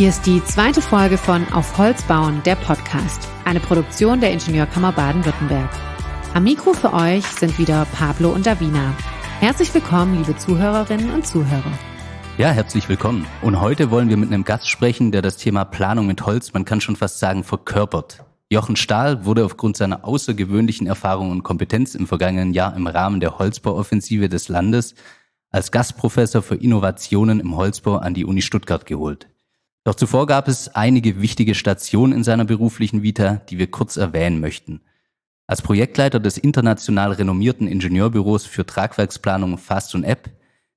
Hier ist die zweite Folge von Auf Holz bauen, der Podcast, eine Produktion der Ingenieurkammer Baden-Württemberg. Am Mikro für euch sind wieder Pablo und Davina. Herzlich willkommen, liebe Zuhörerinnen und Zuhörer. Ja, herzlich willkommen. Und heute wollen wir mit einem Gast sprechen, der das Thema Planung mit Holz, man kann schon fast sagen, verkörpert. Jochen Stahl wurde aufgrund seiner außergewöhnlichen Erfahrung und Kompetenz im vergangenen Jahr im Rahmen der Holzbauoffensive des Landes als Gastprofessor für Innovationen im Holzbau an die Uni Stuttgart geholt. Doch zuvor gab es einige wichtige Stationen in seiner beruflichen Vita, die wir kurz erwähnen möchten. Als Projektleiter des international renommierten Ingenieurbüros für Tragwerksplanung Fast und App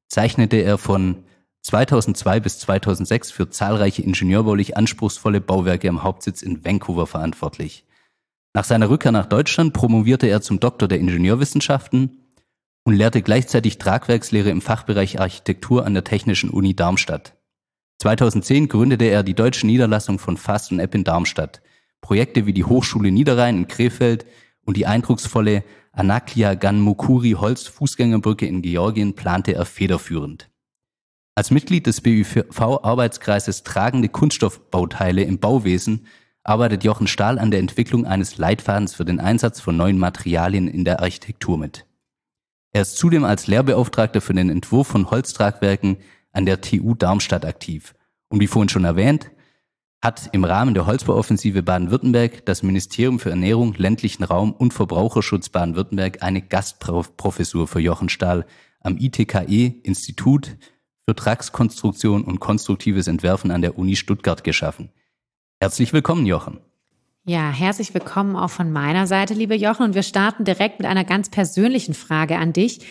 zeichnete er von 2002 bis 2006 für zahlreiche ingenieurbaulich anspruchsvolle Bauwerke am Hauptsitz in Vancouver verantwortlich. Nach seiner Rückkehr nach Deutschland promovierte er zum Doktor der Ingenieurwissenschaften und lehrte gleichzeitig Tragwerkslehre im Fachbereich Architektur an der Technischen Uni Darmstadt. 2010 gründete er die deutsche Niederlassung von Fast und App in Darmstadt. Projekte wie die Hochschule Niederrhein in Krefeld und die eindrucksvolle Anaklia Ganmukuri Holzfußgängerbrücke in Georgien plante er federführend. Als Mitglied des BÜV-Arbeitskreises Tragende Kunststoffbauteile im Bauwesen arbeitet Jochen Stahl an der Entwicklung eines Leitfadens für den Einsatz von neuen Materialien in der Architektur mit. Er ist zudem als Lehrbeauftragter für den Entwurf von Holztragwerken an der TU Darmstadt aktiv. Und wie vorhin schon erwähnt, hat im Rahmen der Holzbauoffensive Baden-Württemberg das Ministerium für Ernährung, ländlichen Raum und Verbraucherschutz Baden-Württemberg eine Gastprofessur für Jochen Stahl am ITKE Institut für Tragskonstruktion und konstruktives Entwerfen an der Uni Stuttgart geschaffen. Herzlich willkommen, Jochen. Ja, herzlich willkommen auch von meiner Seite, liebe Jochen. Und wir starten direkt mit einer ganz persönlichen Frage an dich.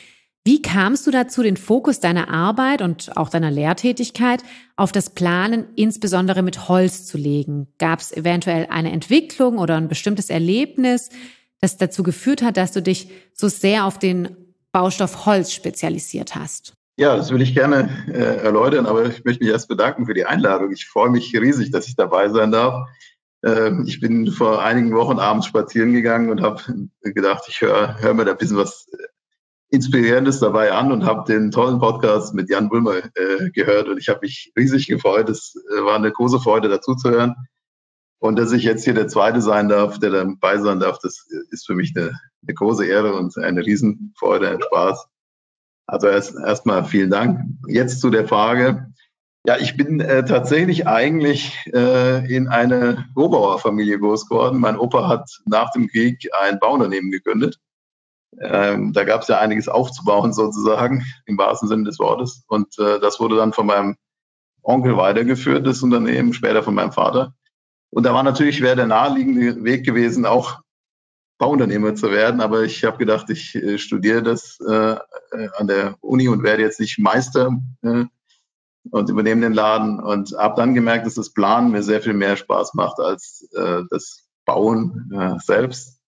Wie kamst du dazu, den Fokus deiner Arbeit und auch deiner Lehrtätigkeit auf das Planen insbesondere mit Holz zu legen? Gab es eventuell eine Entwicklung oder ein bestimmtes Erlebnis, das dazu geführt hat, dass du dich so sehr auf den Baustoff Holz spezialisiert hast? Ja, das will ich gerne äh, erläutern, aber ich möchte mich erst bedanken für die Einladung. Ich freue mich riesig, dass ich dabei sein darf. Ähm, ich bin vor einigen Wochen abends spazieren gegangen und habe gedacht, ich höre hör mir da ein bisschen was Inspirierendes dabei an und habe den tollen Podcast mit Jan Bulmer äh, gehört und ich habe mich riesig gefreut. Es äh, war eine große Freude, dazu zu hören. Und dass ich jetzt hier der Zweite sein darf, der dabei sein darf, das ist für mich eine, eine große Ehre und eine Riesenfreude, ein Spaß. Also erst erstmal vielen Dank. Jetzt zu der Frage. Ja, ich bin äh, tatsächlich eigentlich äh, in eine Rohbauerfamilie groß geworden. Mein Opa hat nach dem Krieg ein Bauunternehmen gegründet ähm, da gab es ja einiges aufzubauen sozusagen, im wahrsten Sinne des Wortes. Und äh, das wurde dann von meinem Onkel weitergeführt, das Unternehmen, später von meinem Vater. Und da war natürlich, wäre der naheliegende Weg gewesen, auch Bauunternehmer zu werden. Aber ich habe gedacht, ich äh, studiere das äh, äh, an der Uni und werde jetzt nicht Meister äh, und übernehme den Laden. Und habe dann gemerkt, dass das Planen mir sehr viel mehr Spaß macht als äh, das Bauen äh, selbst.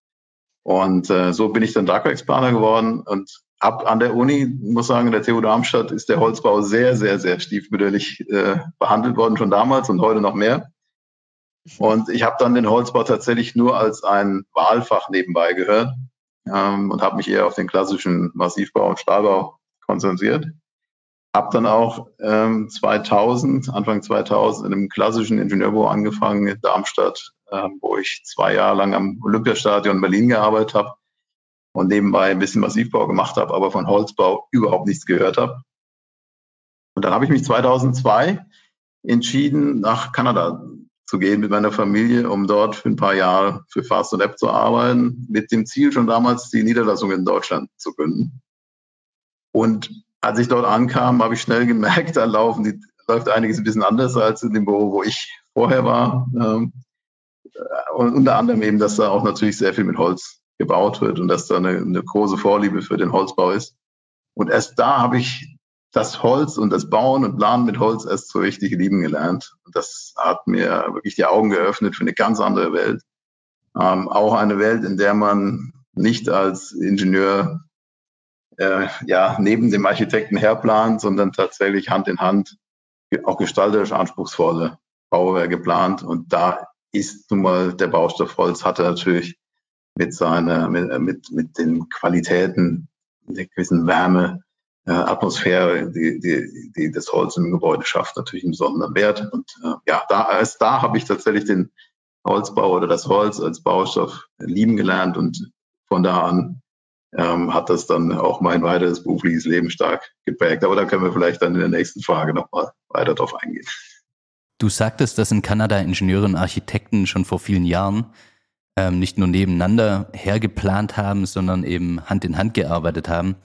Und äh, so bin ich dann Tragwerksplaner geworden und ab an der Uni, muss sagen, in der TU Darmstadt ist der Holzbau sehr, sehr, sehr stiefmütterlich äh, behandelt worden, schon damals und heute noch mehr. Und ich habe dann den Holzbau tatsächlich nur als ein Wahlfach nebenbei gehört ähm, und habe mich eher auf den klassischen Massivbau und Stahlbau konzentriert. Habe dann auch ähm, 2000, Anfang 2000 in einem klassischen Ingenieurbüro angefangen in Darmstadt, ähm, wo ich zwei Jahre lang am Olympiastadion in Berlin gearbeitet habe und nebenbei ein bisschen Massivbau gemacht habe, aber von Holzbau überhaupt nichts gehört habe. Und dann habe ich mich 2002 entschieden, nach Kanada zu gehen mit meiner Familie, um dort für ein paar Jahre für Fast und App zu arbeiten, mit dem Ziel schon damals die Niederlassung in Deutschland zu gründen. Und als ich dort ankam, habe ich schnell gemerkt, da laufen die, läuft einiges ein bisschen anders als in dem Büro, wo ich vorher war. Ähm, und unter anderem eben, dass da auch natürlich sehr viel mit Holz gebaut wird und dass da eine, eine große Vorliebe für den Holzbau ist. Und erst da habe ich das Holz und das Bauen und Planen mit Holz erst so richtig lieben gelernt. Das hat mir wirklich die Augen geöffnet für eine ganz andere Welt. Ähm, auch eine Welt, in der man nicht als Ingenieur äh, ja neben dem Architekten herplant, sondern tatsächlich Hand in Hand auch gestalterisch anspruchsvolle Bauwerke geplant. Und da ist nun mal der Baustoff Holz hatte natürlich mit seiner, mit, mit, mit den Qualitäten, der gewissen Wärme, äh, Atmosphäre, die, die, die das Holz im Gebäude schafft, natürlich einen besonderen Wert. Und äh, ja, da, als da habe ich tatsächlich den Holzbau oder das Holz als Baustoff lieben gelernt und von da an ähm, hat das dann auch mein weiteres berufliches Leben stark geprägt. Aber da können wir vielleicht dann in der nächsten Frage nochmal weiter drauf eingehen. Du sagtest, dass in Kanada Ingenieure und Architekten schon vor vielen Jahren ähm, nicht nur nebeneinander hergeplant haben, sondern eben Hand in Hand gearbeitet haben.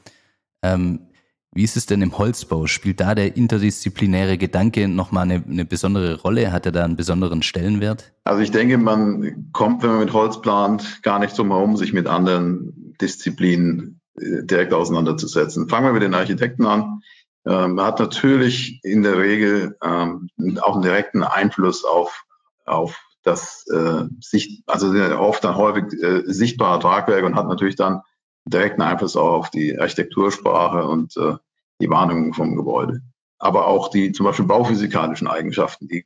Ähm, wie ist es denn im Holzbau? Spielt da der interdisziplinäre Gedanke nochmal eine, eine besondere Rolle? Hat er da einen besonderen Stellenwert? Also ich denke, man kommt, wenn man mit Holz plant, gar nicht drum herum, sich mit anderen Disziplinen äh, direkt auseinanderzusetzen. Fangen wir mit den Architekten an. Ähm, man hat natürlich in der Regel ähm, auch einen direkten Einfluss auf, auf das äh, Sicht, also oft dann häufig äh, sichtbare Tragwerke und hat natürlich dann direkten Einfluss auch auf die Architektursprache und äh, die Warnung vom Gebäude. Aber auch die zum Beispiel bauphysikalischen Eigenschaften, die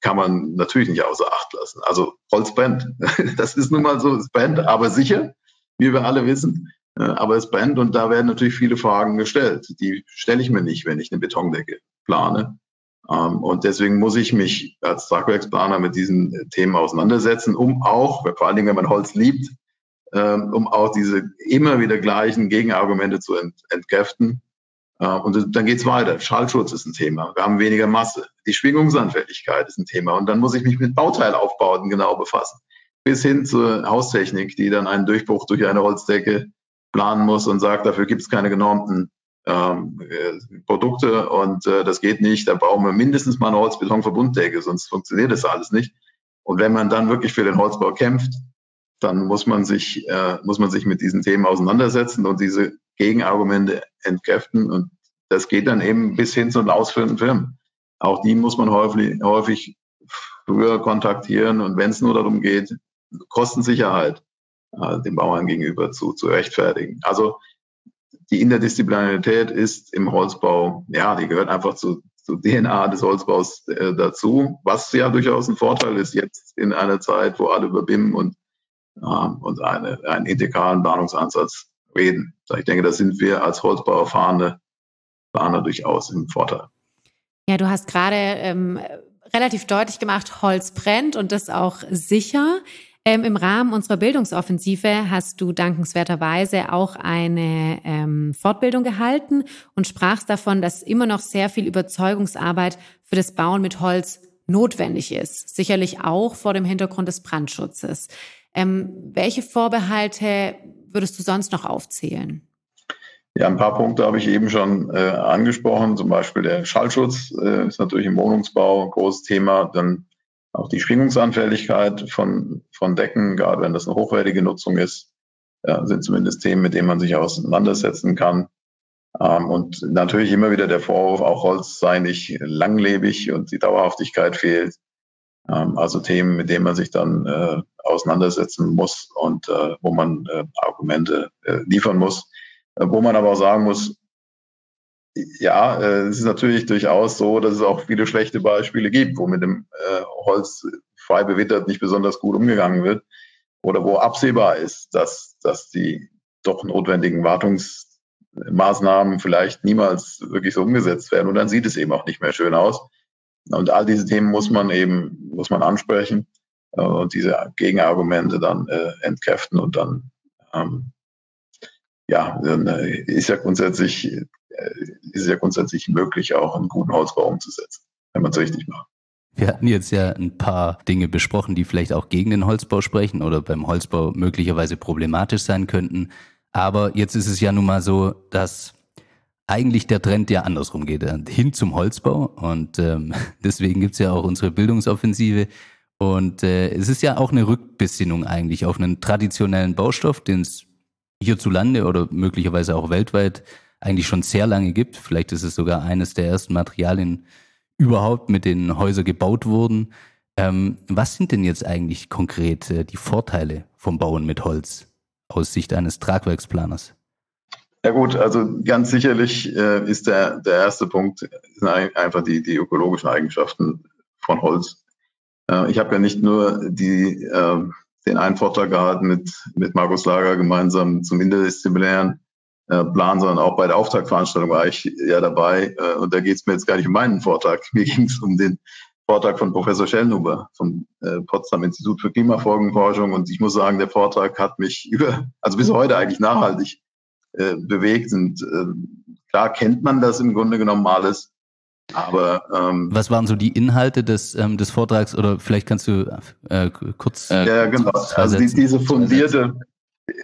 kann man natürlich nicht außer Acht lassen. Also Holz brennt. Das ist nun mal so, es brennt, aber sicher, wie wir alle wissen. Äh, aber es brennt und da werden natürlich viele Fragen gestellt. Die stelle ich mir nicht, wenn ich eine Betondecke plane. Ähm, und deswegen muss ich mich als Tragwerksplaner mit diesen Themen auseinandersetzen, um auch, vor allen Dingen, wenn man Holz liebt, ähm, um auch diese immer wieder gleichen Gegenargumente zu entkräften. Äh, und dann geht's weiter. Schallschutz ist ein Thema. Wir haben weniger Masse. Die Schwingungsanfälligkeit ist ein Thema. Und dann muss ich mich mit Bauteilaufbauten genau befassen. Bis hin zur Haustechnik, die dann einen Durchbruch durch eine Holzdecke planen muss und sagt, dafür gibt's keine genormten ähm, äh, Produkte und äh, das geht nicht. Da brauchen wir mindestens mal eine Holzbetonverbunddecke, sonst funktioniert das alles nicht. Und wenn man dann wirklich für den Holzbau kämpft, dann muss man sich, äh, muss man sich mit diesen Themen auseinandersetzen und diese Gegenargumente entkräften. Und das geht dann eben bis hin zu den ausführenden Firmen. Auch die muss man häufig, häufig früher kontaktieren. Und wenn es nur darum geht, Kostensicherheit äh, dem Bauern gegenüber zu, zu rechtfertigen. Also die Interdisziplinarität ist im Holzbau, ja, die gehört einfach zu, zur DNA des Holzbaus äh, dazu, was ja durchaus ein Vorteil ist jetzt in einer Zeit, wo alle über BIM und ähm, und eine, einen integralen Planungsansatz reden. Ich denke, da sind wir als Holzbau erfahrene Planer durchaus im Vorteil. Ja, du hast gerade ähm, relativ deutlich gemacht, Holz brennt und das auch sicher. Ähm, Im Rahmen unserer Bildungsoffensive hast du dankenswerterweise auch eine ähm, Fortbildung gehalten und sprachst davon, dass immer noch sehr viel Überzeugungsarbeit für das Bauen mit Holz notwendig ist. Sicherlich auch vor dem Hintergrund des Brandschutzes. Ähm, welche Vorbehalte würdest du sonst noch aufzählen? Ja, ein paar Punkte habe ich eben schon äh, angesprochen. Zum Beispiel der Schallschutz äh, ist natürlich im Wohnungsbau ein großes Thema. Dann auch die Schwingungsanfälligkeit von, von Decken, gerade wenn das eine hochwertige Nutzung ist, ja, sind zumindest Themen, mit denen man sich auseinandersetzen kann. Ähm, und natürlich immer wieder der Vorwurf, auch Holz sei nicht langlebig und die Dauerhaftigkeit fehlt. Ähm, also Themen, mit denen man sich dann äh, auseinandersetzen muss und äh, wo man äh, Argumente äh, liefern muss. Äh, wo man aber auch sagen muss, ja, äh, es ist natürlich durchaus so, dass es auch viele schlechte Beispiele gibt, wo mit dem äh, Holz frei bewittert nicht besonders gut umgegangen wird oder wo absehbar ist, dass, dass die doch notwendigen Wartungsmaßnahmen vielleicht niemals wirklich so umgesetzt werden und dann sieht es eben auch nicht mehr schön aus. Und all diese Themen muss man eben, muss man ansprechen äh, und diese Gegenargumente dann äh, entkräften und dann, ähm, ja, äh, ist ja grundsätzlich, äh, ist ja grundsätzlich möglich, auch einen guten Holzbau umzusetzen, wenn man es richtig macht. Wir hatten jetzt ja ein paar Dinge besprochen, die vielleicht auch gegen den Holzbau sprechen oder beim Holzbau möglicherweise problematisch sein könnten. Aber jetzt ist es ja nun mal so, dass eigentlich der Trend ja andersrum geht, äh, hin zum Holzbau. Und ähm, deswegen gibt's ja auch unsere Bildungsoffensive. Und äh, es ist ja auch eine Rückbesinnung eigentlich auf einen traditionellen Baustoff, den es hierzulande oder möglicherweise auch weltweit eigentlich schon sehr lange gibt. Vielleicht ist es sogar eines der ersten Materialien überhaupt, mit denen Häuser gebaut wurden. Ähm, was sind denn jetzt eigentlich konkret äh, die Vorteile vom Bauen mit Holz aus Sicht eines Tragwerksplaners? Ja gut, also ganz sicherlich äh, ist der, der erste Punkt einfach die, die ökologischen Eigenschaften von Holz. Äh, ich habe ja nicht nur die, äh, den einen Vortrag gehabt mit, mit Markus Lager gemeinsam zum interdisziplinären äh, Plan, sondern auch bei der Auftaktveranstaltung war ich ja dabei. Äh, und da geht es mir jetzt gar nicht um meinen Vortrag. Mir ging es um den Vortrag von Professor Schellnhuber vom äh, Potsdam Institut für Klimafolgenforschung. Und ich muss sagen, der Vortrag hat mich über, also bis heute eigentlich nachhaltig äh, bewegt. Und äh, klar kennt man das im Grunde genommen alles. Aber ähm, was waren so die Inhalte des ähm, des Vortrags? Oder vielleicht kannst du äh, kurz äh, ja genau. also die, diese fundierte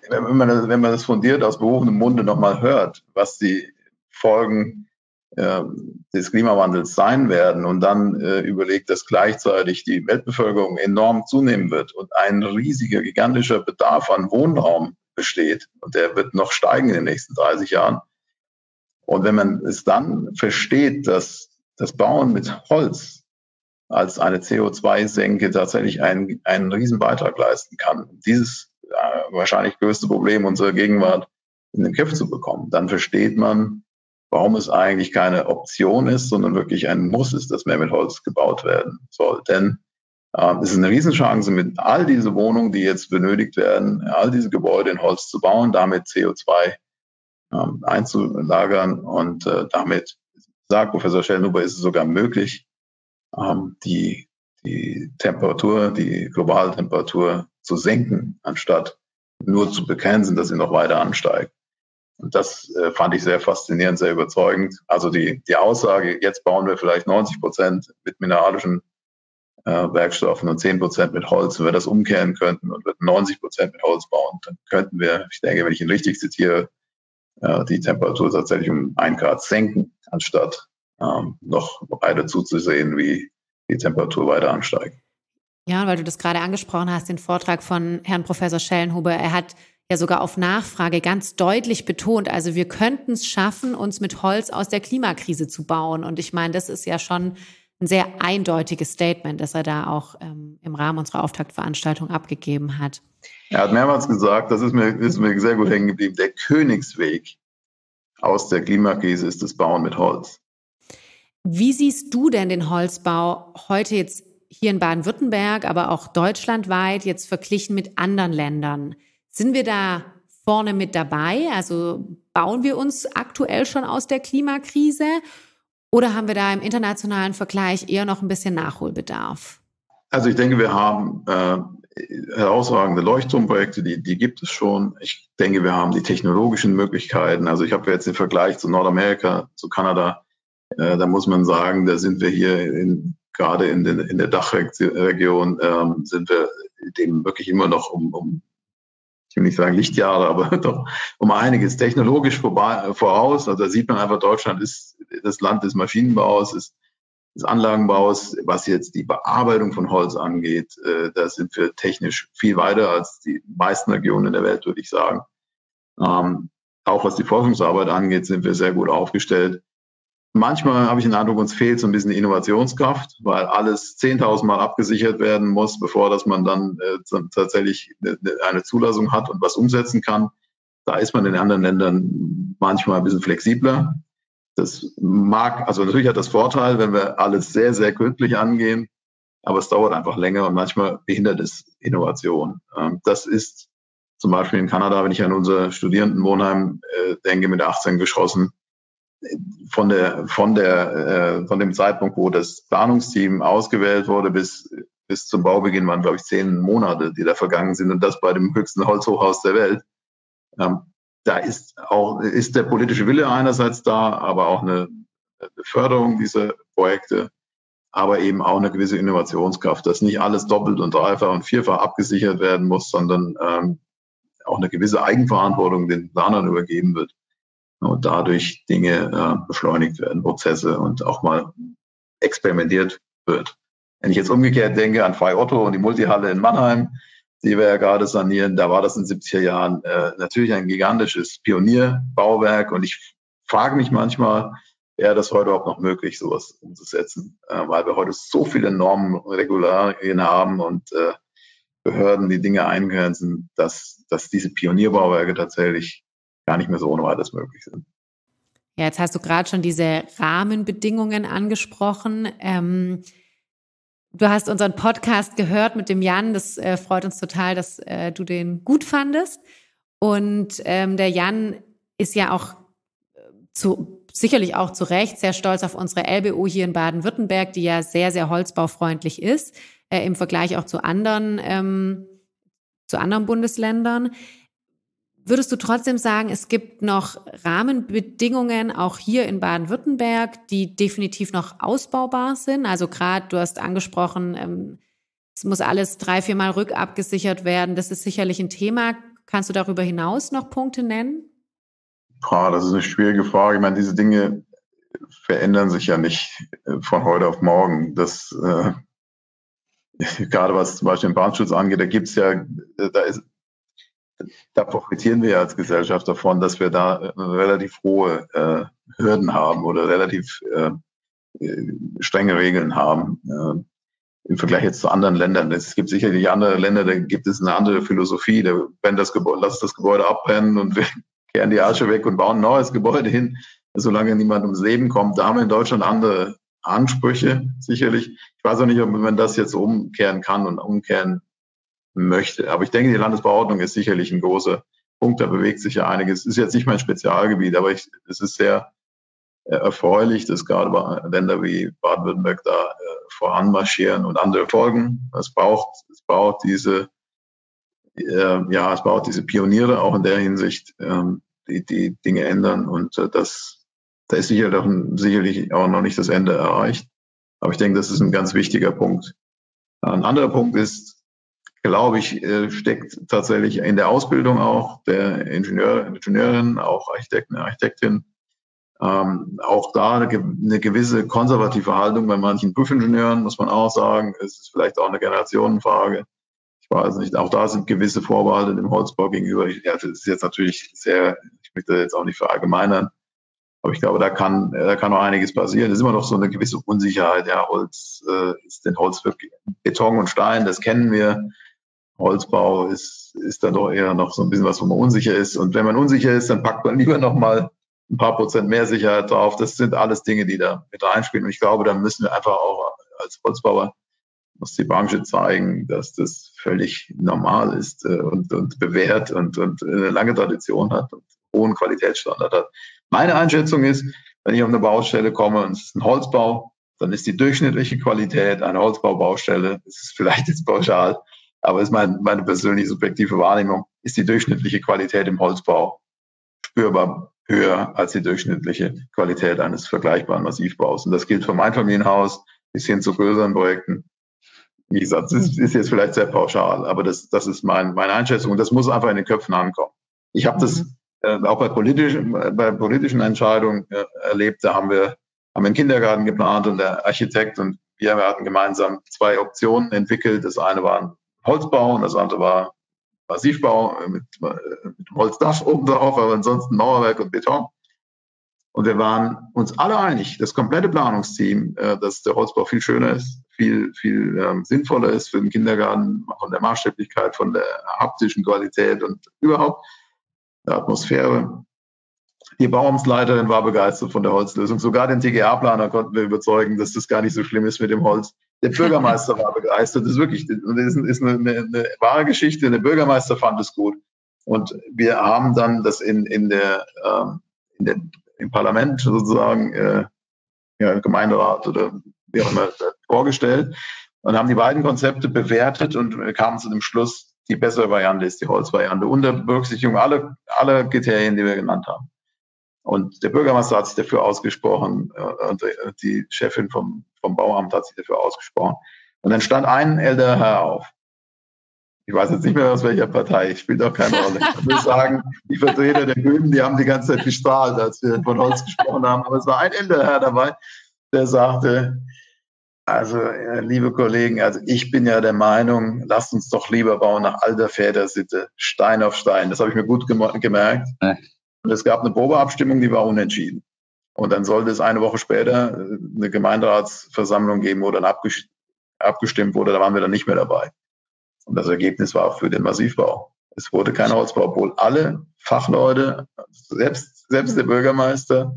wenn man das, wenn man das fundiert aus berufenem Munde nochmal hört was die Folgen äh, des Klimawandels sein werden und dann äh, überlegt, dass gleichzeitig die Weltbevölkerung enorm zunehmen wird und ein riesiger, gigantischer Bedarf an Wohnraum besteht und der wird noch steigen in den nächsten 30 Jahren. Und wenn man es dann versteht, dass das Bauen mit Holz als eine CO2-Senke tatsächlich einen, einen riesen Beitrag leisten kann, dieses äh, wahrscheinlich größte Problem unserer Gegenwart in den Griff zu bekommen, dann versteht man, warum es eigentlich keine Option ist, sondern wirklich ein Muss ist, dass mehr mit Holz gebaut werden soll. Denn äh, es ist eine Riesenchance, mit all diese Wohnungen, die jetzt benötigt werden, all diese Gebäude in Holz zu bauen, damit CO2 äh, einzulagern und äh, damit, sagt Professor Schellnuber, ist es sogar möglich, ähm, die, die Temperatur, die globale Temperatur zu senken, anstatt nur zu begrenzen, dass sie noch weiter ansteigt. Und das äh, fand ich sehr faszinierend, sehr überzeugend. Also die, die Aussage, jetzt bauen wir vielleicht 90 Prozent mit mineralischen äh, Werkstoffen und 10 Prozent mit Holz. Wenn wir das umkehren könnten und würden 90 Prozent mit Holz bauen, dann könnten wir, ich denke, wenn ich ihn richtig zitiere, äh, die Temperatur tatsächlich um ein Grad senken, anstatt ähm, noch weiter zuzusehen, wie die Temperatur weiter ansteigt. Ja, weil du das gerade angesprochen hast, den Vortrag von Herrn Professor Schellenhuber. Er hat ja sogar auf Nachfrage ganz deutlich betont, also wir könnten es schaffen, uns mit Holz aus der Klimakrise zu bauen. Und ich meine, das ist ja schon ein sehr eindeutiges Statement, das er da auch ähm, im Rahmen unserer Auftaktveranstaltung abgegeben hat. Er hat mehrmals gesagt, das ist mir, ist mir sehr gut hängen geblieben, der Königsweg aus der Klimakrise ist das Bauen mit Holz. Wie siehst du denn den Holzbau heute jetzt hier in Baden-Württemberg, aber auch deutschlandweit jetzt verglichen mit anderen Ländern? Sind wir da vorne mit dabei? Also bauen wir uns aktuell schon aus der Klimakrise oder haben wir da im internationalen Vergleich eher noch ein bisschen Nachholbedarf? Also ich denke, wir haben äh, herausragende Leuchtturmprojekte, die, die gibt es schon. Ich denke, wir haben die technologischen Möglichkeiten. Also ich habe jetzt den Vergleich zu Nordamerika, zu Kanada. Äh, da muss man sagen, da sind wir hier in, gerade in, den, in der Dachregion, ähm, sind wir dem wirklich immer noch um, um ich will nicht sagen Lichtjahre, aber doch um einiges technologisch vorbei, voraus. Also da sieht man einfach, Deutschland ist das Land des Maschinenbaus, ist des Anlagenbaus, was jetzt die Bearbeitung von Holz angeht, äh, da sind wir technisch viel weiter als die meisten Regionen in der Welt, würde ich sagen. Ähm, auch was die Forschungsarbeit angeht, sind wir sehr gut aufgestellt. Manchmal habe ich den Eindruck, uns fehlt so ein bisschen Innovationskraft, weil alles 10.000 Mal abgesichert werden muss, bevor dass man dann äh, tatsächlich eine Zulassung hat und was umsetzen kann. Da ist man in anderen Ländern manchmal ein bisschen flexibler. Das mag, also natürlich hat das Vorteil, wenn wir alles sehr, sehr gründlich angehen, aber es dauert einfach länger und manchmal behindert es Innovation. Ähm, das ist zum Beispiel in Kanada, wenn ich an unser Studierendenwohnheim äh, denke, mit 18 geschossen, von der, von der, äh, von dem Zeitpunkt, wo das Planungsteam ausgewählt wurde, bis, bis zum Baubeginn waren, glaube ich, zehn Monate, die da vergangen sind und das bei dem höchsten Holzhochhaus der Welt. Da ist auch, ist der politische Wille einerseits da, aber auch eine, eine Förderung dieser Projekte, aber eben auch eine gewisse Innovationskraft, dass nicht alles doppelt und dreifach und vierfach abgesichert werden muss, sondern ähm, auch eine gewisse Eigenverantwortung den Planern übergeben wird und dadurch Dinge äh, beschleunigt werden, Prozesse und auch mal experimentiert wird. Wenn ich jetzt umgekehrt denke an Frei Otto und die Multihalle in Mannheim, die wir ja gerade sanieren, da war das in den 70er Jahren äh, natürlich ein gigantisches Pionierbauwerk und ich frage mich manchmal, wäre das heute überhaupt noch möglich, sowas umzusetzen, äh, weil wir heute so viele Normen, Regularien haben und äh, Behörden, die Dinge eingrenzen, dass, dass diese Pionierbauwerke tatsächlich gar nicht mehr so ohne weiteres möglich sind. Ja, jetzt hast du gerade schon diese Rahmenbedingungen angesprochen. Ähm, du hast unseren Podcast gehört mit dem Jan. Das äh, freut uns total, dass äh, du den gut fandest. Und ähm, der Jan ist ja auch äh, zu, sicherlich auch zu Recht sehr stolz auf unsere LBU hier in Baden-Württemberg, die ja sehr, sehr holzbaufreundlich ist, äh, im Vergleich auch zu anderen, ähm, zu anderen Bundesländern. Würdest du trotzdem sagen, es gibt noch Rahmenbedingungen auch hier in Baden-Württemberg, die definitiv noch ausbaubar sind? Also gerade, du hast angesprochen, ähm, es muss alles drei, viermal rückabgesichert werden. Das ist sicherlich ein Thema. Kannst du darüber hinaus noch Punkte nennen? Boah, das ist eine schwierige Frage. Ich meine, diese Dinge verändern sich ja nicht äh, von heute auf morgen. Das äh, gerade was zum Beispiel den Bahnschutz angeht, da gibt's ja, da ist da profitieren wir als Gesellschaft davon, dass wir da äh, relativ hohe äh, Hürden haben oder relativ äh, äh, strenge Regeln haben. Äh, Im Vergleich jetzt zu anderen Ländern. Es gibt sicherlich andere Länder, da gibt es eine andere Philosophie. Da wenn das Gebäude, lass das Gebäude abbrennen und wir kehren die Asche weg und bauen ein neues Gebäude hin, solange niemand ums Leben kommt. Da haben wir in Deutschland andere Ansprüche, sicherlich. Ich weiß auch nicht, ob man das jetzt umkehren kann und umkehren möchte. Aber ich denke, die Landesbauordnung ist sicherlich ein großer Punkt. Da bewegt sich ja einiges. Es ist jetzt nicht mein Spezialgebiet, aber ich, es ist sehr äh, erfreulich, dass gerade Länder wie Baden-Württemberg da äh, voranmarschieren und andere folgen. Es braucht, es braucht diese, äh, ja, es braucht diese Pioniere auch in der Hinsicht, ähm, die die Dinge ändern. Und äh, das, da ist sicher doch ein, sicherlich auch noch nicht das Ende erreicht. Aber ich denke, das ist ein ganz wichtiger Punkt. Ein anderer Punkt ist, glaube ich, äh, steckt tatsächlich in der Ausbildung auch der Ingenieur, Ingenieurin, auch Architekten, Architektin, ähm, auch da eine, gewisse konservative Haltung bei manchen Prüfingenieuren, muss man auch sagen. Es ist vielleicht auch eine Generationenfrage. Ich weiß nicht, auch da sind gewisse Vorbehalte dem Holzbau gegenüber. Ja, das ist jetzt natürlich sehr, ich möchte jetzt auch nicht verallgemeinern, aber ich glaube, da kann, da kann noch einiges passieren. Es ist immer noch so eine gewisse Unsicherheit. Ja, Holz äh, ist denn Holz wirklich Beton und Stein, das kennen wir. Holzbau ist, ist dann doch eher noch so ein bisschen was, wo man unsicher ist. Und wenn man unsicher ist, dann packt man lieber noch mal ein paar Prozent mehr Sicherheit drauf. Das sind alles Dinge, die da mit reinspielen. Und ich glaube, da müssen wir einfach auch als Holzbauer muss die Branche zeigen, dass das völlig normal ist äh, und, und bewährt und, und eine lange Tradition hat und hohen Qualitätsstandard hat. Meine Einschätzung ist, wenn ich auf eine Baustelle komme und es ist ein Holzbau, dann ist die durchschnittliche Qualität einer Holzbaubaustelle, das ist vielleicht jetzt pauschal, aber ist mein, meine persönliche subjektive Wahrnehmung, ist die durchschnittliche Qualität im Holzbau spürbar höher als die durchschnittliche Qualität eines vergleichbaren Massivbaus. Und das gilt vom Einfamilienhaus bis hin zu größeren Projekten. Wie gesagt, das ist jetzt vielleicht sehr pauschal, aber das, das ist mein, meine Einschätzung und das muss einfach in den Köpfen ankommen. Ich habe das äh, auch bei politischen, bei politischen Entscheidungen äh, erlebt. Da haben wir haben einen Kindergarten geplant und der Architekt und wir hatten gemeinsam zwei Optionen entwickelt. Das eine war Holzbau und das andere war Massivbau mit, mit Holzdach oben drauf, aber ansonsten Mauerwerk und Beton. Und wir waren uns alle einig, das komplette Planungsteam, äh, dass der Holzbau viel schöner ist, viel, viel ähm, sinnvoller ist für den Kindergarten, von der Maßstäblichkeit, von der haptischen Qualität und überhaupt der Atmosphäre. Die Bauamtsleiterin war begeistert von der Holzlösung. Sogar den TGA-Planer konnten wir überzeugen, dass das gar nicht so schlimm ist mit dem Holz. Der Bürgermeister war begeistert. Das ist wirklich, das ist eine, eine, eine wahre Geschichte. Der Bürgermeister fand es gut. Und wir haben dann das in, in der, ähm, in der, im Parlament sozusagen, äh, ja, Gemeinderat oder wie auch immer, vorgestellt und haben die beiden Konzepte bewertet und kamen zu dem Schluss, die bessere Variante ist die Holzvariante unter Berücksichtigung aller, aller Kriterien, die wir genannt haben. Und der Bürgermeister hat sich dafür ausgesprochen äh, und die Chefin vom, vom Bauamt hat sich dafür ausgesprochen. Und dann stand ein älterer Herr auf. Ich weiß jetzt nicht mehr aus welcher Partei, spielt auch keine Rolle. Ich will sagen, die Vertreter der Grünen, die haben die ganze Zeit gestrahlt, als wir von Holz gesprochen haben. Aber es war ein älterer Herr dabei, der sagte, also, äh, liebe Kollegen, also ich bin ja der Meinung, lasst uns doch lieber bauen nach alter Vätersitte, Stein auf Stein. Das habe ich mir gut gemerkt. Und es gab eine Probeabstimmung, die war unentschieden. Und dann sollte es eine Woche später äh, eine Gemeinderatsversammlung geben, wo dann abgestimmt wurde, da waren wir dann nicht mehr dabei. Und das Ergebnis war für den Massivbau. Es wurde kein Holzbau, obwohl alle Fachleute, selbst, selbst der Bürgermeister,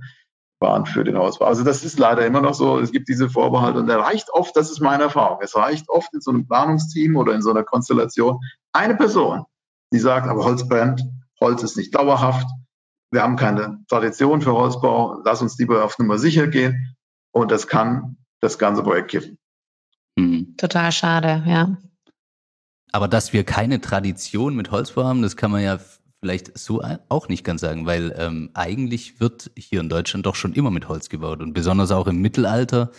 waren für den Holzbau. Also das ist leider immer noch so. Es gibt diese Vorbehalte und da reicht oft, das ist meine Erfahrung, es reicht oft in so einem Planungsteam oder in so einer Konstellation eine Person, die sagt, aber Holz brennt, Holz ist nicht dauerhaft, wir haben keine Tradition für Holzbau, lass uns lieber auf Nummer sicher gehen und das kann das ganze Projekt kippen. Mhm. Total schade, ja. Aber dass wir keine Tradition mit Holzbau haben, das kann man ja vielleicht so auch nicht ganz sagen, weil ähm, eigentlich wird hier in Deutschland doch schon immer mit Holz gebaut und besonders auch im Mittelalter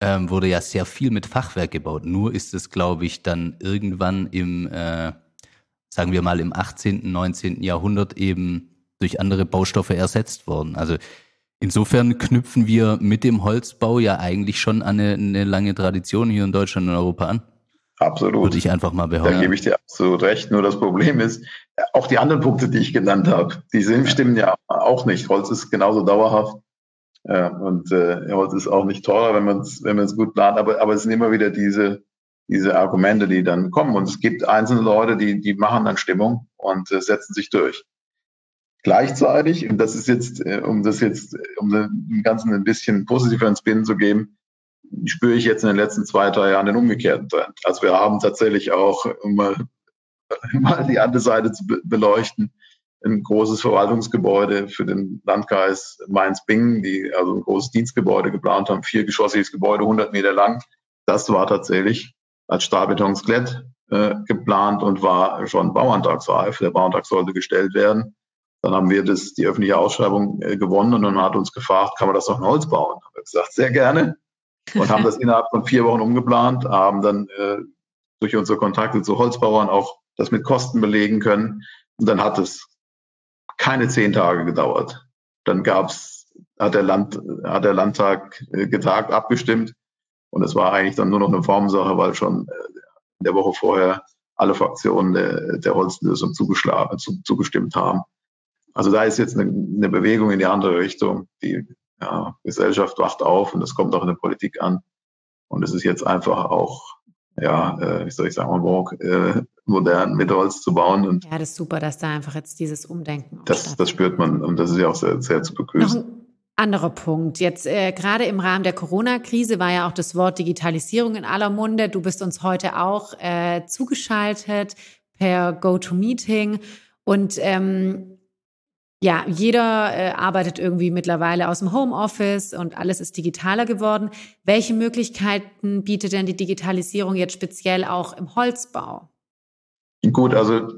ähm, wurde ja sehr viel mit Fachwerk gebaut. Nur ist es, glaube ich, dann irgendwann im, äh, sagen wir mal, im 18., 19. Jahrhundert eben durch andere Baustoffe ersetzt worden. Also insofern knüpfen wir mit dem Holzbau ja eigentlich schon an eine, eine lange Tradition hier in Deutschland und Europa an. Absolut. Würde ich einfach mal behaupten. Da gebe ich dir absolut recht. Nur das Problem ist, auch die anderen Punkte, die ich genannt habe, die stimmen ja auch nicht. Holz ist genauso dauerhaft. Äh, und äh, Holz ist auch nicht teurer, wenn man es wenn man's gut plant. Aber, aber es sind immer wieder diese, diese Argumente, die dann kommen. Und es gibt einzelne Leute, die, die machen dann Stimmung und äh, setzen sich durch. Gleichzeitig, und das ist jetzt, äh, um das jetzt, um dem Ganzen ein bisschen positiver Spin zu geben, spüre ich jetzt in den letzten zwei, drei Jahren den umgekehrten Trend. Also wir haben tatsächlich auch, um mal, mal die andere Seite zu beleuchten, ein großes Verwaltungsgebäude für den Landkreis Mainz-Bingen, die also ein großes Dienstgebäude geplant haben, viergeschossiges Gebäude, 100 Meter lang. Das war tatsächlich als Stahlbetonskelett äh, geplant und war schon bauantragsreif. Der Bauantrag sollte gestellt werden. Dann haben wir das, die öffentliche Ausschreibung äh, gewonnen und dann hat uns gefragt, kann man das noch in Holz bauen? Haben wir gesagt, sehr gerne und haben das innerhalb von vier Wochen umgeplant, haben dann äh, durch unsere Kontakte zu Holzbauern auch das mit Kosten belegen können. Und dann hat es keine zehn Tage gedauert. Dann gab's, hat der Land, hat der Landtag äh, getagt, abgestimmt. Und es war eigentlich dann nur noch eine Formsache, weil schon äh, in der Woche vorher alle Fraktionen der, der Holzlösung zugestimmt haben. Also da ist jetzt eine, eine Bewegung in die andere Richtung, die ja, Gesellschaft wacht auf und es kommt auch in der Politik an. Und es ist jetzt einfach auch, ja, äh, wie soll ich sagen, en äh, modern mit Holz zu bauen. Und ja, das ist super, dass da einfach jetzt dieses Umdenken Das, das spürt man und das ist ja auch sehr, sehr zu begrüßen. Noch ein anderer Punkt. Jetzt äh, gerade im Rahmen der Corona-Krise war ja auch das Wort Digitalisierung in aller Munde. Du bist uns heute auch äh, zugeschaltet per GoToMeeting. Und ähm, ja, jeder äh, arbeitet irgendwie mittlerweile aus dem Homeoffice und alles ist digitaler geworden. Welche Möglichkeiten bietet denn die Digitalisierung jetzt speziell auch im Holzbau? Gut, also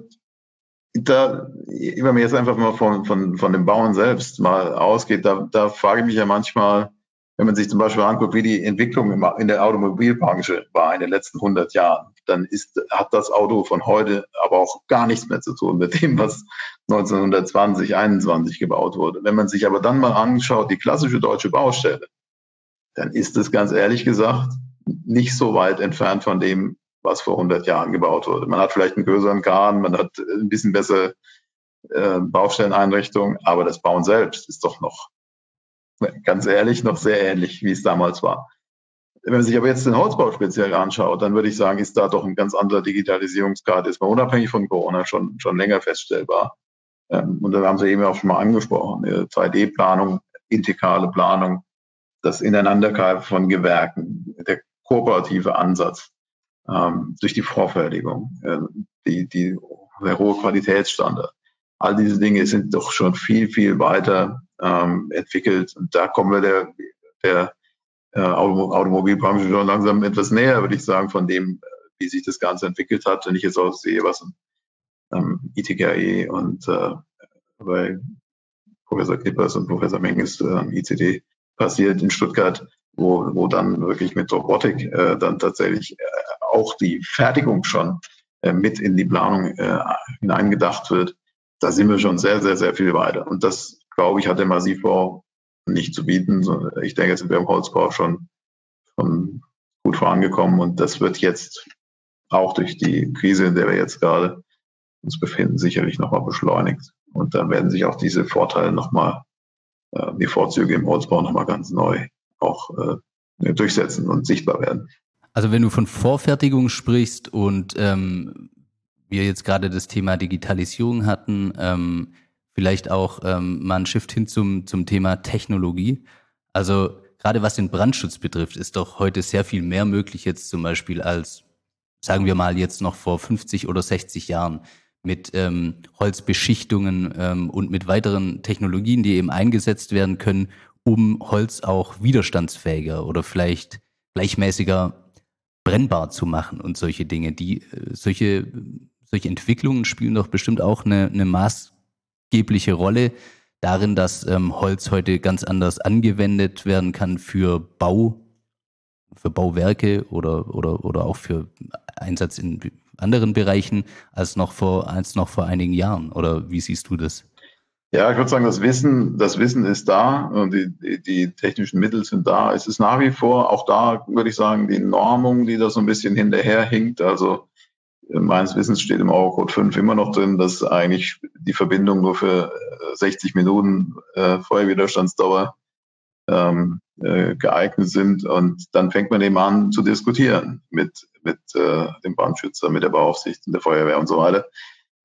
da, wenn man jetzt einfach mal von, von, von dem Bauen selbst mal ausgeht, da, da frage ich mich ja manchmal, wenn man sich zum Beispiel anguckt, wie die Entwicklung in der Automobilbranche war in den letzten 100 Jahren dann ist, hat das Auto von heute aber auch gar nichts mehr zu tun mit dem, was 1920, 21 gebaut wurde. Wenn man sich aber dann mal anschaut, die klassische deutsche Baustelle, dann ist es ganz ehrlich gesagt nicht so weit entfernt von dem, was vor 100 Jahren gebaut wurde. Man hat vielleicht einen größeren Kahn, man hat ein bisschen bessere äh, Baustelleneinrichtungen, aber das Bauen selbst ist doch noch, ganz ehrlich, noch sehr ähnlich, wie es damals war. Wenn man sich aber jetzt den Holzbau speziell anschaut, dann würde ich sagen, ist da doch ein ganz anderer Digitalisierungsgrad, ist mal unabhängig von Corona schon, schon länger feststellbar. Ähm, und da haben Sie eben auch schon mal angesprochen, 3D-Planung, integrale Planung, das Ineinandergreifen von Gewerken, der kooperative Ansatz ähm, durch die Vorfertigung, äh, die, die, der hohe Qualitätsstandard. All diese Dinge sind doch schon viel, viel weiter ähm, entwickelt. Und da kommen wir der, der äh, Automobilbranche schon langsam etwas näher, würde ich sagen, von dem, äh, wie sich das Ganze entwickelt hat. Wenn ich jetzt auch sehe, was ähm, ITKE und äh, bei Professor Klippers und Professor Menges äh, ICD passiert in Stuttgart, wo, wo dann wirklich mit Robotik äh, dann tatsächlich äh, auch die Fertigung schon äh, mit in die Planung äh, hineingedacht wird. Da sind wir schon sehr, sehr, sehr viel weiter. Und das, glaube ich, hat der Massivbau nicht zu bieten. Ich denke, jetzt sind wir im Holzbau schon, schon gut vorangekommen und das wird jetzt auch durch die Krise, in der wir jetzt gerade uns befinden, sicherlich nochmal beschleunigt. Und dann werden sich auch diese Vorteile nochmal, äh, die Vorzüge im Holzbau nochmal ganz neu auch äh, durchsetzen und sichtbar werden. Also wenn du von Vorfertigung sprichst und ähm, wir jetzt gerade das Thema Digitalisierung hatten, ähm, vielleicht auch ähm, mal ein Shift hin zum, zum Thema Technologie. Also gerade was den Brandschutz betrifft, ist doch heute sehr viel mehr möglich jetzt zum Beispiel als, sagen wir mal, jetzt noch vor 50 oder 60 Jahren. mit ähm, Holzbeschichtungen ähm, und mit weiteren Technologien, die eben eingesetzt werden können, um Holz auch widerstandsfähiger oder vielleicht gleichmäßiger brennbar zu machen und solche Dinge. Die äh, solche solche Entwicklungen spielen doch bestimmt auch eine, eine maßgebliche Rolle darin, dass ähm, Holz heute ganz anders angewendet werden kann für Bau, für Bauwerke oder, oder, oder auch für Einsatz in anderen Bereichen als noch vor, als noch vor einigen Jahren. Oder wie siehst du das? Ja, ich würde sagen, das Wissen, das Wissen ist da und die, die, technischen Mittel sind da. Es ist nach wie vor auch da, würde ich sagen, die Normung, die da so ein bisschen hinterherhinkt. Also meines Wissens steht im Eurocode 5 immer noch drin, dass eigentlich die Verbindung nur für 60 Minuten äh, Feuerwiderstandsdauer ähm, äh, geeignet sind. Und dann fängt man eben an zu diskutieren mit, mit äh, dem Brandschützer, mit der Beaufsichtigung der Feuerwehr und so weiter.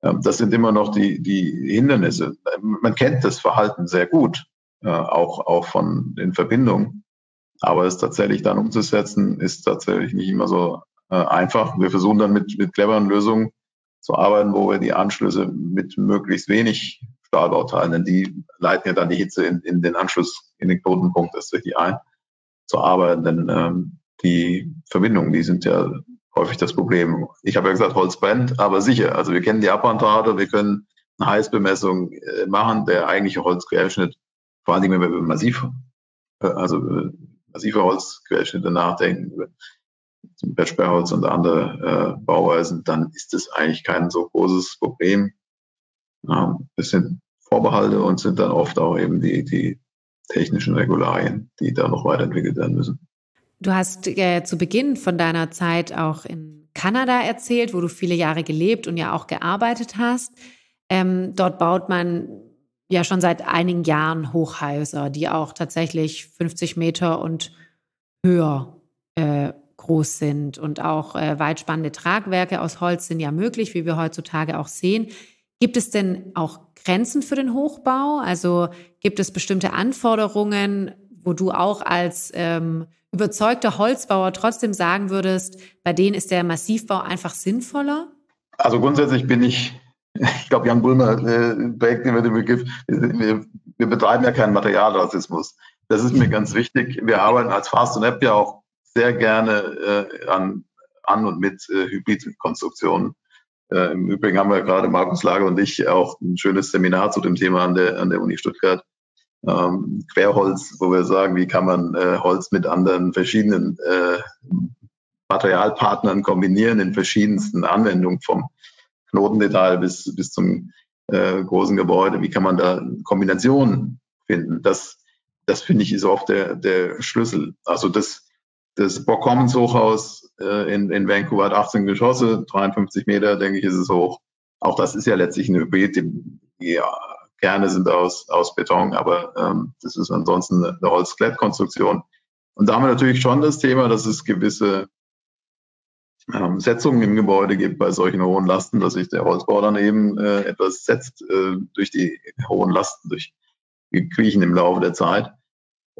Ähm, das sind immer noch die, die Hindernisse. Man kennt das Verhalten sehr gut, äh, auch, auch von den Verbindungen. Aber es tatsächlich dann umzusetzen, ist tatsächlich nicht immer so äh, einfach. Wir versuchen dann mit, mit cleveren Lösungen zu arbeiten, wo wir die Anschlüsse mit möglichst wenig Stahlbauteilen, denn die leiten ja dann die Hitze in, in den Anschluss, in den Knotenpunkt erst richtig ein, zu arbeiten. Denn ähm, die Verbindungen, die sind ja häufig das Problem. Ich habe ja gesagt, Holz brennt, aber sicher. Also wir kennen die Abwandrate, wir können eine Heißbemessung äh, machen, der eigentliche Holzquerschnitt, vor allen Dingen, wenn wir über massiv, äh, also äh, massive Holzquerschnitte nachdenken, zum Sperrholz und andere äh, Bauweisen, dann ist das eigentlich kein so großes Problem. Ähm, es sind Vorbehalte und sind dann oft auch eben die, die technischen Regularien, die da noch weiterentwickelt werden müssen. Du hast äh, zu Beginn von deiner Zeit auch in Kanada erzählt, wo du viele Jahre gelebt und ja auch gearbeitet hast. Ähm, dort baut man ja schon seit einigen Jahren Hochhäuser, die auch tatsächlich 50 Meter und höher äh, groß sind. Und auch äh, weitspannende Tragwerke aus Holz sind ja möglich, wie wir heutzutage auch sehen. Gibt es denn auch Grenzen für den Hochbau? Also gibt es bestimmte Anforderungen, wo du auch als ähm, überzeugter Holzbauer trotzdem sagen würdest, bei denen ist der Massivbau einfach sinnvoller? Also grundsätzlich bin ich, ich glaube, Jan Bulmer äh, prägt immer den Begriff, wir, wir betreiben ja keinen Materialrassismus. Das ist mir ganz wichtig. Wir arbeiten als Fast und App ja auch sehr gerne äh, an, an und mit äh, Hybridkonstruktionen. Äh, Im Übrigen haben wir gerade Markus Lager und ich auch ein schönes Seminar zu dem Thema an der, an der Uni Stuttgart. Ähm, Querholz, wo wir sagen, wie kann man äh, Holz mit anderen verschiedenen äh, Materialpartnern kombinieren in verschiedensten Anwendungen vom Knotendetail bis, bis zum äh, großen Gebäude. Wie kann man da Kombinationen finden? Das, das finde ich ist oft der, der Schlüssel. Also das, das Brock Commons Hochhaus äh, in, in Vancouver hat 18 Geschosse, 53 Meter, denke ich, ist es hoch. Auch das ist ja letztlich ein Hybrid. Die, die Kerne sind aus, aus Beton, aber ähm, das ist ansonsten eine, eine Holzklettkonstruktion. Und da haben wir natürlich schon das Thema, dass es gewisse ähm, Setzungen im Gebäude gibt bei solchen hohen Lasten, dass sich der Holzbau dann eben äh, etwas setzt äh, durch die hohen Lasten, durch die Kriechen im Laufe der Zeit.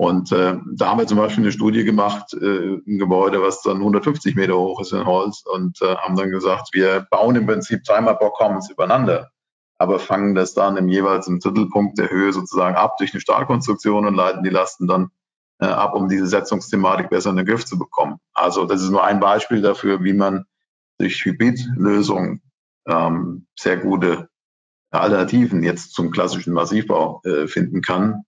Und äh, da haben wir zum Beispiel eine Studie gemacht, äh, ein Gebäude, was dann 150 Meter hoch ist in Holz und äh, haben dann gesagt, wir bauen im Prinzip dreimal Block Commons übereinander, aber fangen das dann im jeweils im Drittelpunkt der Höhe sozusagen ab durch eine Stahlkonstruktion und leiten die Lasten dann äh, ab, um diese Setzungsthematik besser in den Griff zu bekommen. Also das ist nur ein Beispiel dafür, wie man durch Hybridlösungen ähm, sehr gute Alternativen jetzt zum klassischen Massivbau äh, finden kann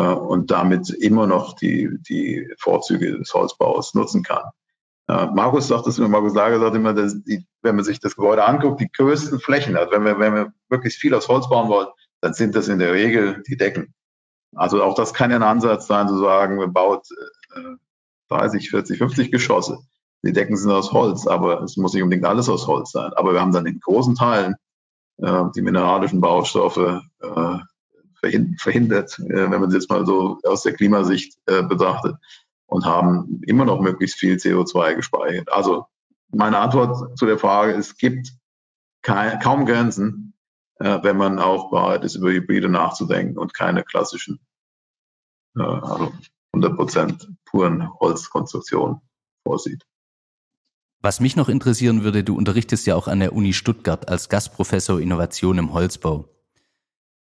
und damit immer noch die, die Vorzüge des Holzbaus nutzen kann. Äh, Markus sagt es immer, Markus Lager sagt immer, dass die, wenn man sich das Gebäude anguckt, die größten Flächen, also wenn wir, wenn wir wirklich viel aus Holz bauen wollen, dann sind das in der Regel die Decken. Also auch das kann ja ein Ansatz sein, zu sagen, man baut äh, 30, 40, 50 Geschosse. Die Decken sind aus Holz, aber es muss nicht unbedingt alles aus Holz sein. Aber wir haben dann in großen Teilen äh, die mineralischen Baustoffe, äh, verhindert, äh, wenn man es jetzt mal so aus der Klimasicht äh, betrachtet, und haben immer noch möglichst viel CO2 gespeichert. Also meine Antwort zu der Frage, es gibt kaum Grenzen, äh, wenn man auch bereit ist, über Hybride nachzudenken und keine klassischen, also 100 Prozent puren Holzkonstruktionen vorsieht. Was mich noch interessieren würde, du unterrichtest ja auch an der Uni Stuttgart als Gastprofessor Innovation im Holzbau.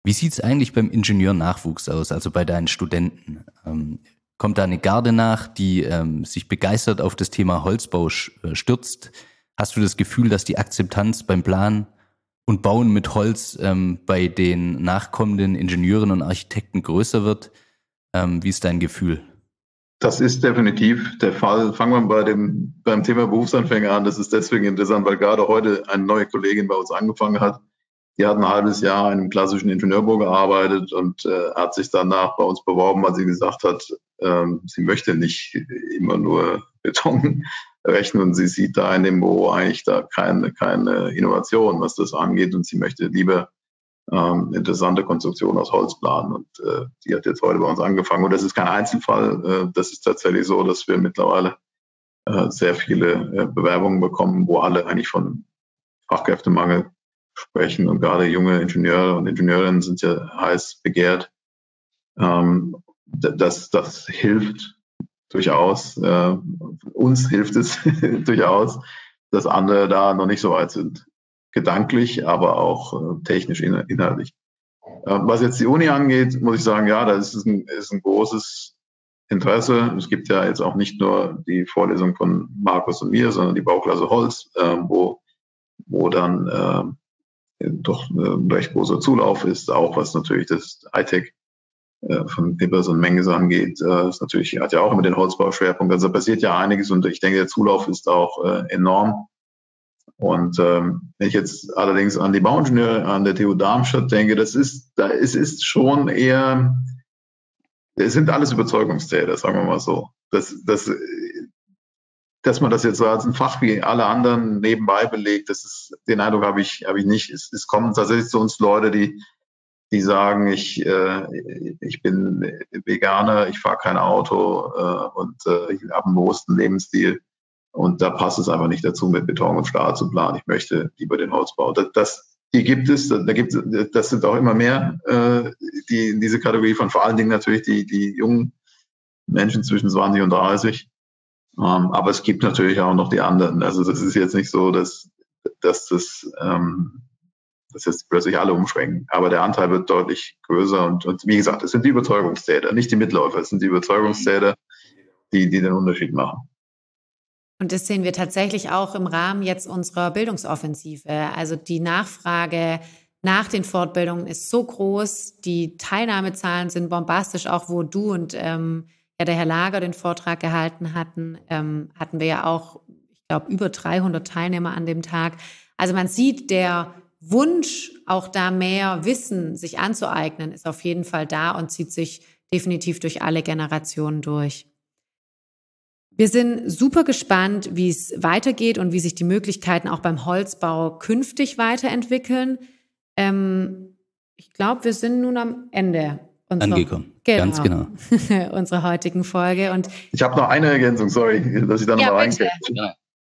Wie sieht es eigentlich beim Ingenieurnachwuchs aus, also bei deinen Studenten? Ähm, kommt da eine Garde nach, die ähm, sich begeistert auf das Thema Holzbau äh, stürzt? Hast du das Gefühl, dass die Akzeptanz beim Planen und Bauen mit Holz ähm, bei den nachkommenden Ingenieuren und Architekten größer wird? Ähm, wie ist dein Gefühl? Das ist definitiv der Fall. Fangen wir bei dem, beim Thema Berufsanfänger an. Das ist deswegen interessant, weil gerade heute eine neue Kollegin bei uns angefangen hat. Die hat ein halbes Jahr in einem klassischen Ingenieurbüro gearbeitet und äh, hat sich danach bei uns beworben, weil sie gesagt hat, ähm, sie möchte nicht immer nur Beton rechnen und sie sieht da in dem Büro eigentlich da keine, keine Innovation, was das angeht und sie möchte lieber ähm, interessante Konstruktion aus Holz planen. Und äh, die hat jetzt heute bei uns angefangen. Und das ist kein Einzelfall. Äh, das ist tatsächlich so, dass wir mittlerweile äh, sehr viele äh, Bewerbungen bekommen, wo alle eigentlich von Fachkräftemangel sprechen. Und gerade junge Ingenieure und Ingenieurinnen sind ja heiß begehrt. Ähm, das, das hilft durchaus. Äh, uns hilft es durchaus, dass andere da noch nicht so weit sind gedanklich, aber auch äh, technisch inhaltlich. Äh, was jetzt die Uni angeht, muss ich sagen, ja, da ist ein, ist ein großes Interesse. Es gibt ja jetzt auch nicht nur die Vorlesung von Markus und mir, sondern die Bauklasse Holz, äh, wo, wo dann äh, doch ein recht großer Zulauf ist, auch was natürlich das Hightech äh, von Pippers und Menges angeht, äh, ist natürlich, hat ja auch immer den Holzbauschwerpunkt. Also passiert ja einiges und ich denke, der Zulauf ist auch äh, enorm. Und ähm, wenn ich jetzt allerdings an die Bauingenieure an der TU Darmstadt denke, das ist, da es ist schon eher, es sind alles Überzeugungstäter, sagen wir mal so. Das, das, dass man das jetzt so als ein Fach wie alle anderen nebenbei belegt, das ist, den Eindruck habe ich, habe ich nicht. Es, es kommen tatsächlich zu uns Leute, die, die sagen, ich, äh, ich bin Veganer, ich fahre kein Auto äh, und äh, ich habe einen bewussten Lebensstil und da passt es einfach nicht dazu, mit Beton und Stahl zu planen. Ich möchte lieber den Holzbau. Das, das die gibt es, da gibt es, das sind auch immer mehr, äh, die in diese Kategorie von vor allen Dingen natürlich die, die jungen Menschen zwischen 20 und 30. Ähm, aber es gibt natürlich auch noch die anderen. Also das ist jetzt nicht so, dass, dass das, ähm, dass jetzt plötzlich alle umschwenken. Aber der Anteil wird deutlich größer und, und wie gesagt, es sind die Überzeugungstäter, nicht die Mitläufer, es sind die Überzeugungstäter, die, die den Unterschied machen. Und das sehen wir tatsächlich auch im Rahmen jetzt unserer Bildungsoffensive. Also die Nachfrage nach den Fortbildungen ist so groß, die Teilnahmezahlen sind bombastisch, auch wo du und ähm, ja der Herr Lager den Vortrag gehalten hatten, ähm, hatten wir ja auch, ich glaube, über 300 Teilnehmer an dem Tag. Also man sieht, der Wunsch, auch da mehr Wissen sich anzueignen, ist auf jeden Fall da und zieht sich definitiv durch alle Generationen durch. Wir sind super gespannt, wie es weitergeht und wie sich die Möglichkeiten auch beim Holzbau künftig weiterentwickeln. Ähm, ich glaube, wir sind nun am Ende unserer, angekommen. Genau, Ganz genau. unserer heutigen Folge. Und ich habe noch eine Ergänzung, sorry, dass ich da nochmal ja, reingehe.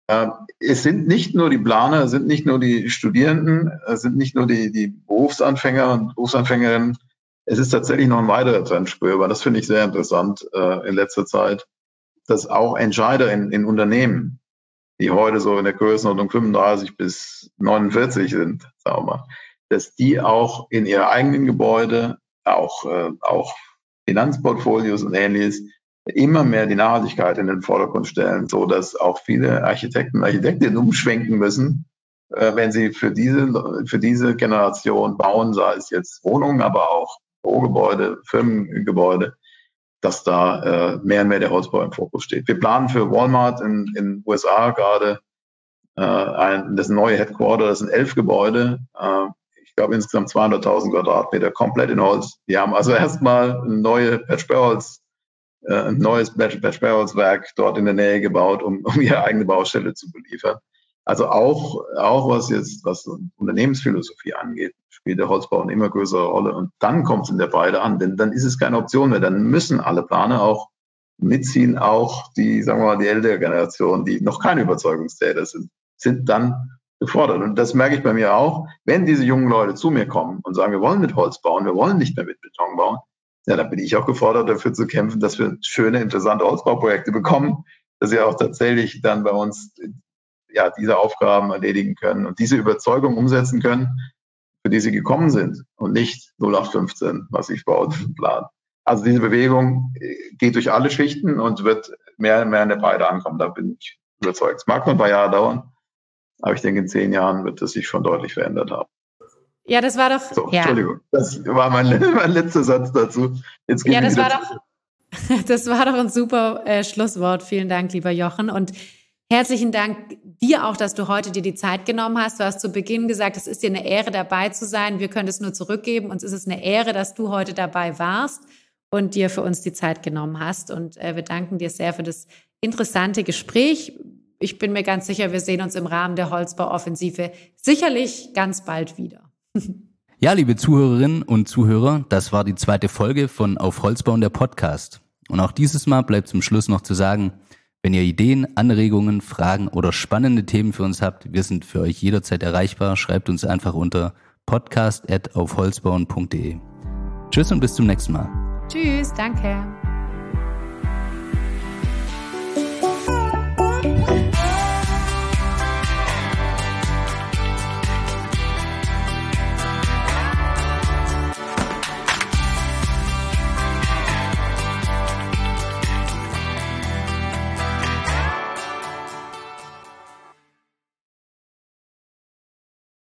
Ähm, es sind nicht nur die Planer, es sind nicht nur die Studierenden, es sind nicht nur die, die Berufsanfänger und Berufsanfängerinnen. Es ist tatsächlich noch ein weiterer Trend spürbar. Das finde ich sehr interessant äh, in letzter Zeit dass auch Entscheider in, in Unternehmen, die heute so in der Größenordnung 35 bis 49 sind, sagen wir mal, dass die auch in ihre eigenen Gebäude, auch, äh, auch Finanzportfolios und ähnliches, immer mehr die Nachhaltigkeit in den Vordergrund stellen, so dass auch viele Architekten und Architektinnen umschwenken müssen, äh, wenn sie für diese, für diese Generation bauen, sei es jetzt Wohnungen, aber auch Bürogebäude, Firmengebäude, dass da äh, mehr und mehr der Holzbau im Fokus steht. Wir planen für Walmart in den USA gerade äh, ein, das neue Headquarter, das sind elf Gebäude, äh, ich glaube insgesamt 200.000 Quadratmeter komplett in Holz. Die haben also erstmal ein neue Patch Barrels, äh, ein neues Patch Barrels Werk dort in der Nähe gebaut, um, um ihre eigene Baustelle zu beliefern. Also auch, auch was jetzt, was Unternehmensphilosophie angeht, spielt der Holzbau eine immer größere Rolle. Und dann kommt es in der Breite an, denn dann ist es keine Option mehr. Dann müssen alle Planer auch mitziehen, auch die, sagen wir mal, die ältere Generation, die noch keine Überzeugungstäter sind, sind dann gefordert. Und das merke ich bei mir auch. Wenn diese jungen Leute zu mir kommen und sagen, wir wollen mit Holz bauen, wir wollen nicht mehr mit Beton bauen, ja, dann bin ich auch gefordert, dafür zu kämpfen, dass wir schöne, interessante Holzbauprojekte bekommen, dass sie auch tatsächlich dann bei uns ja diese Aufgaben erledigen können und diese Überzeugung umsetzen können, für die sie gekommen sind und nicht 0815, was ich baut plan. Also diese Bewegung äh, geht durch alle Schichten und wird mehr und mehr in der Breite ankommen. Da bin ich überzeugt. Es mag nur ein paar Jahre dauern, aber ich denke, in zehn Jahren wird es sich schon deutlich verändert haben. Ja, das war doch. So, ja. Entschuldigung, das war mein, mein letzter Satz dazu. Jetzt ja, das war doch. Das war doch ein super äh, Schlusswort. Vielen Dank, lieber Jochen. Und herzlichen Dank dir auch, dass du heute dir die Zeit genommen hast. Du hast zu Beginn gesagt, es ist dir eine Ehre, dabei zu sein. Wir können es nur zurückgeben. Uns ist es eine Ehre, dass du heute dabei warst und dir für uns die Zeit genommen hast. Und äh, wir danken dir sehr für das interessante Gespräch. Ich bin mir ganz sicher, wir sehen uns im Rahmen der Holzbauoffensive sicherlich ganz bald wieder. Ja, liebe Zuhörerinnen und Zuhörer, das war die zweite Folge von Auf Holzbauen der Podcast. Und auch dieses Mal bleibt zum Schluss noch zu sagen, wenn ihr Ideen, Anregungen, Fragen oder spannende Themen für uns habt, wir sind für euch jederzeit erreichbar. Schreibt uns einfach unter podcast.aufholzbauen.de. Tschüss und bis zum nächsten Mal. Tschüss, danke.